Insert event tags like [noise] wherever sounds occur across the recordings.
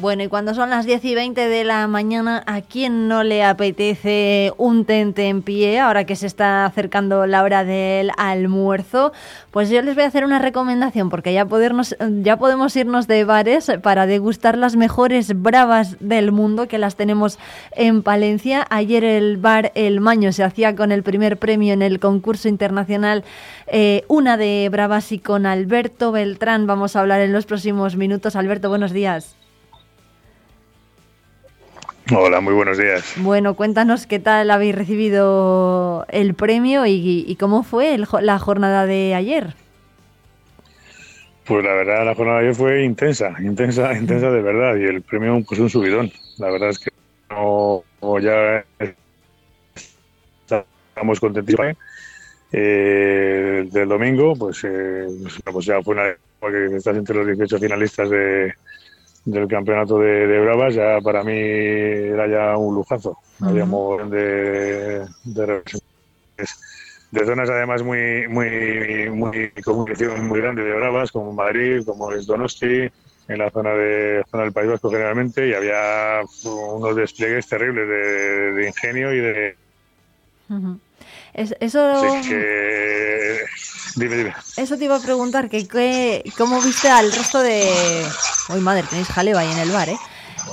Bueno, y cuando son las 10 y 20 de la mañana, ¿a quién no le apetece un tente en pie ahora que se está acercando la hora del almuerzo? Pues yo les voy a hacer una recomendación porque ya, podernos, ya podemos irnos de bares para degustar las mejores bravas del mundo que las tenemos en Palencia. Ayer el bar El Maño se hacía con el primer premio en el concurso internacional eh, Una de Bravas y con Alberto Beltrán vamos a hablar en los próximos minutos. Alberto, buenos días. Hola, muy buenos días. Bueno, cuéntanos qué tal habéis recibido el premio y, cómo fue la jornada de ayer. Pues la verdad, la jornada de ayer fue intensa, intensa, intensa de verdad. Y el premio, pues un subidón. La verdad es que no, ya estamos contentísimos. Eh, del domingo, pues, eh, pues, pues ya fue una que estás entre los 18 finalistas de, del campeonato de, Bravas, ya para mí era ya un lujazo. Habíamos de, de, de, zonas además muy, muy, muy, muy grande de Bravas, como Madrid, como es Donosti, en la zona de zona del País Vasco generalmente, y había unos despliegues terribles de, ingenio y de... eso... Dime, dime. Eso te iba a preguntar, que, ¿cómo viste al resto de... Uy, madre, tenéis jaleo ahí en el bar, ¿eh?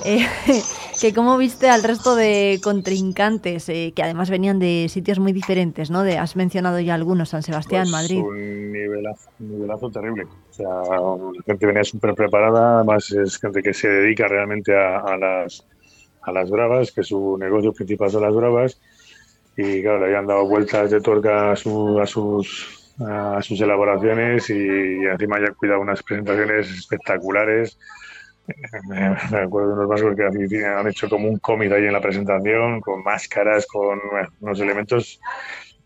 eh [laughs] que cómo viste al resto de contrincantes, eh, que además venían de sitios muy diferentes, ¿no? De, has mencionado ya algunos, San Sebastián, pues Madrid. Un nivelazo, un nivelazo terrible. O sea, la gente venía súper preparada, además es gente que se dedica realmente a, las, a las bravas, que su negocio principal son las bravas, y claro, le habían dado vueltas de tuerca a sus a sus elaboraciones y, encima ya cuidado unas presentaciones espectaculares. Me, acuerdo de unos vascos que han hecho como un cómic ahí en la presentación, con máscaras, con unos elementos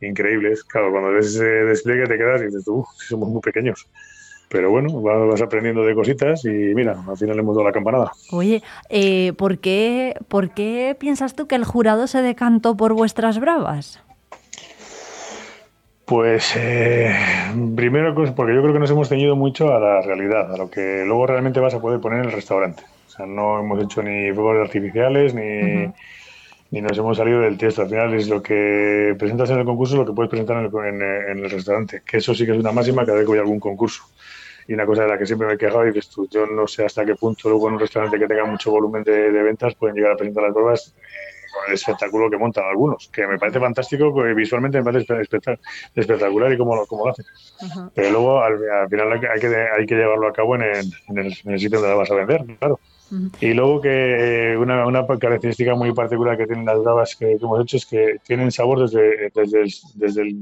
increíbles. Claro, cuando ves ese despliegue te quedas y dices, uff, somos muy pequeños. Pero bueno, vas aprendiendo de cositas y mira, al final hemos dado la campanada. Oye, eh, ¿por, qué, ¿por qué piensas tú que el jurado se decantó por vuestras bravas? Pues eh, primero, porque yo creo que nos hemos ceñido mucho a la realidad, a lo que luego realmente vas a poder poner en el restaurante. O sea, no hemos hecho ni fuegos artificiales ni, ni nos hemos salido del texto. Al final es lo que presentas en el concurso, lo que puedes presentar en el, en, el restaurante. Que eso sí que es una máxima cada vez que voy a algún concurso. Y una cosa de la que siempre me he quejado y dices tú, yo no sé hasta qué punto luego en un restaurante que tenga mucho volumen de, de ventas pueden llegar a presentar las pruebas con el espectáculo que montan algunos, que me parece fantástico, porque visualmente me parece espectacular y cómo lo, cómo lo hacen. Pero luego al, final hay que, hay que llevarlo a cabo en el, en el, sitio donde la vas a vender, claro. Y luego que eh, una, una, característica muy particular que tienen las bravas que, hemos hecho es que tienen sabor desde, desde, el, desde el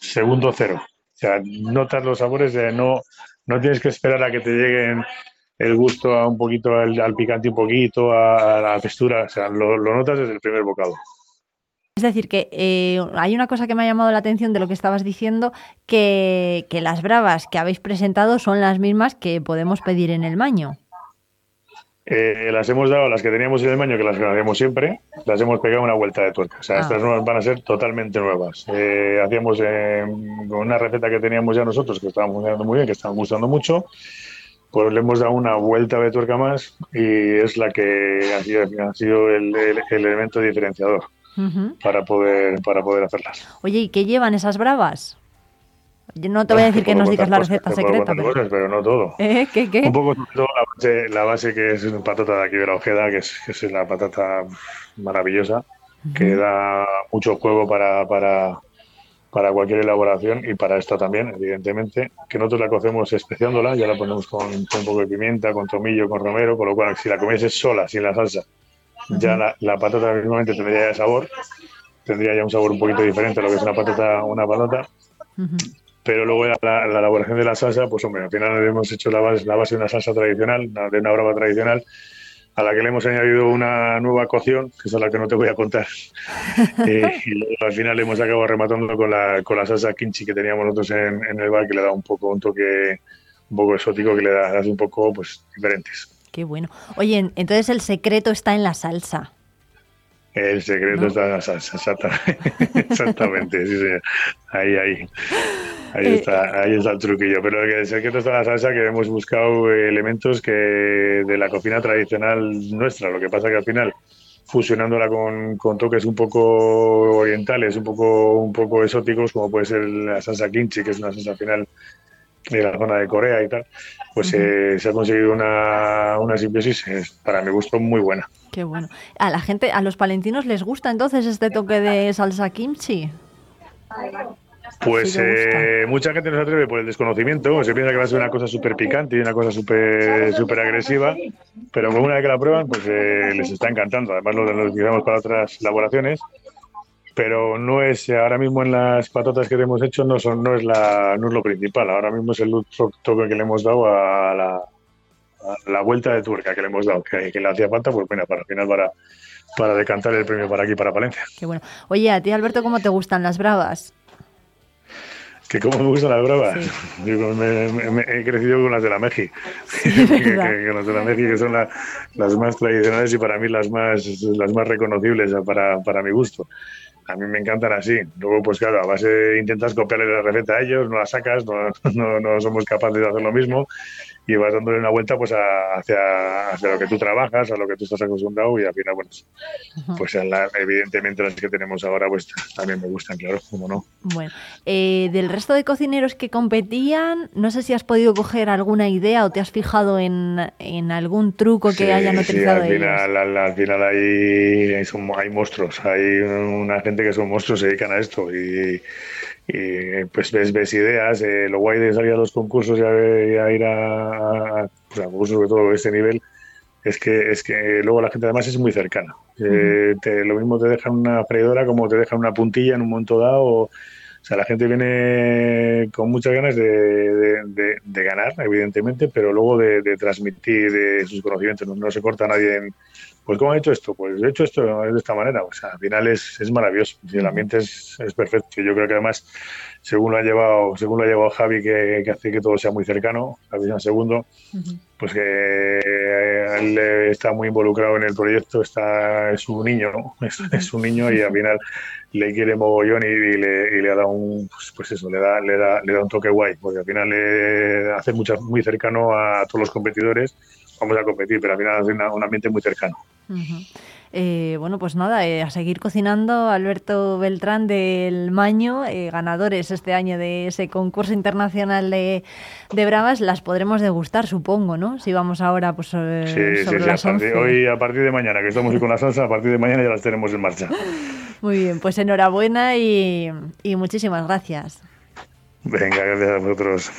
segundo cero. O sea, notas los sabores de no, no tienes que esperar a que te lleguen el gusto a un poquito al, picante un poquito, a, la textura, o sea, lo, notas desde el primer bocado. Es decir, que eh, hay una cosa que me ha llamado la atención de lo que estabas diciendo, que, las bravas que habéis presentado son las mismas que podemos pedir en el maño. Eh, las hemos dado, las que teníamos en el maño, que las hacemos siempre, las hemos pegado una vuelta de tuerca. O sea, ah. estas nuevas van a ser totalmente nuevas. Eh, hacíamos con una receta que teníamos ya nosotros, que estaba funcionando muy bien, que estaba gustando mucho, pues le hemos dado una vuelta de tuerca más y es la que ha sido, el, elemento diferenciador para, poder, para poder hacerlas. Oye, ¿y qué llevan esas bravas? Yo no te voy a decir que nos digas la receta secreta. Pero... no todo. ¿Eh? ¿Qué, qué? Un poco la base, que es una patata de aquí de la Ojeda, que es, que es una patata maravillosa, que da mucho juego para, para, para cualquier elaboración y para esta también, evidentemente, que nosotros la cocemos especiándola, ya la ponemos con, un poco de pimienta, con tomillo, con romero, con lo cual si la comieses sola, sin la salsa, ya la, la, patata mismamente tendría ya sabor, tendría ya un sabor un poquito diferente a lo que es una patata, una patata. Pero luego la, la, elaboración de la salsa, pues hombre, al final hemos hecho la base, la base de una salsa tradicional, de una brava tradicional, a la que le hemos añadido una nueva cocción, que es la que no te voy a contar. [laughs] Eh, y luego, al final hemos acabado rematando con la, con la salsa kimchi que teníamos nosotros en, el bar, que le da un poco un toque un poco exótico, que le da un poco pues diferentes. Qué bueno. Oye, entonces el secreto está en la salsa. El secreto está en la salsa, exactamente. [laughs] exactamente, sí, Ahí, ahí. Ahí, eh, está, ahí está el truquillo. Pero el secreto está en la salsa que hemos buscado elementos que de la cocina tradicional nuestra. Lo que pasa que al final fusionándola con, con, toques un poco orientales, un poco, un poco exóticos, como puede ser la salsa kimchi, que es una salsa final de la zona de Corea y tal, pues eh, se ha conseguido una, una simbiosis, para mi gusto, muy buena. Qué bueno. A la gente, a los palentinos les gusta entonces este toque de salsa kimchi. Pues eh, mucha gente no se atreve por el desconocimiento, se piensa que va a ser una cosa súper picante y una cosa súper super agresiva, pero una vez que la prueban, pues eh, les está encantando. Además lo, lo utilizamos para otras elaboraciones, pero no es, ahora mismo en las patatas que hemos hecho no, son, no, es, la, no es lo principal, ahora mismo es el toque que le hemos dado a la, la vuelta de tuerca que le hemos dado, que, que le hacía falta, pues bueno, para al final para, para decantar el premio para aquí, para Palencia. Qué bueno. Oye, a ti Alberto, ¿cómo te gustan las bravas? Que como me gustan las bravas. [laughs] me, he crecido con las de la Meji. [laughs] que, las de la Meji que son las más tradicionales y para mí las más, las más reconocibles para, para mi gusto. A mí me encantan así. Luego, pues claro, a base intentas copiarle la receta a ellos, no la sacas, no, [laughs] no, no somos capaces de hacer lo mismo y vas dándole una vuelta pues hacia, hacia, lo que tú trabajas, a lo que tú estás acostumbrado y al final, bueno, pues evidentemente las que tenemos ahora pues también me gustan, claro, como no. Bueno, eh, del resto de cocineros que competían, no sé si has podido coger alguna idea o te has fijado en, en algún truco que hayan utilizado sí, al final, al, final hay, hay, hay monstruos, hay una gente que son monstruos, se dedican a esto y y pues ves, ves ideas, eh, lo guay de salir a los concursos y a, ir a, pues a, concursos sobre todo de este nivel es que es que luego la gente además es muy cercana. Eh, lo mismo te dejan una freidora como te dejan una puntilla en un momento dado. O, sea, la gente viene con muchas ganas de, de, ganar, evidentemente, pero luego de, transmitir sus conocimientos. No, se corta nadie en, pues ¿cómo he hecho esto? Pues he hecho esto de esta manera. O sea, al final es, es maravilloso. el ambiente es, es, perfecto. Yo creo que además, según lo ha llevado, según lo ha llevado Javi, que, que hace que todo sea muy cercano, Javi en segundo, pues que eh, está muy involucrado en el proyecto, está, es un niño, es, un niño y al final le quiere mogollón y, le, y le ha dado un, pues, eso, le da, le da, le da un toque guay, porque al final le hace mucho, muy cercano a todos los competidores vamos a competir, pero al final es un ambiente muy cercano. Eh, bueno, pues nada, eh, a seguir cocinando. Alberto Beltrán del Maño, eh, ganadores este año de ese concurso internacional de, de, Bravas, las podremos degustar, supongo, ¿no? Si vamos ahora, pues. sí, sí, sí. hoy, a partir de mañana, que estamos con la salsa, a partir de mañana ya las tenemos en marcha. Muy bien, pues enhorabuena y, y muchísimas gracias. Venga, gracias a vosotros.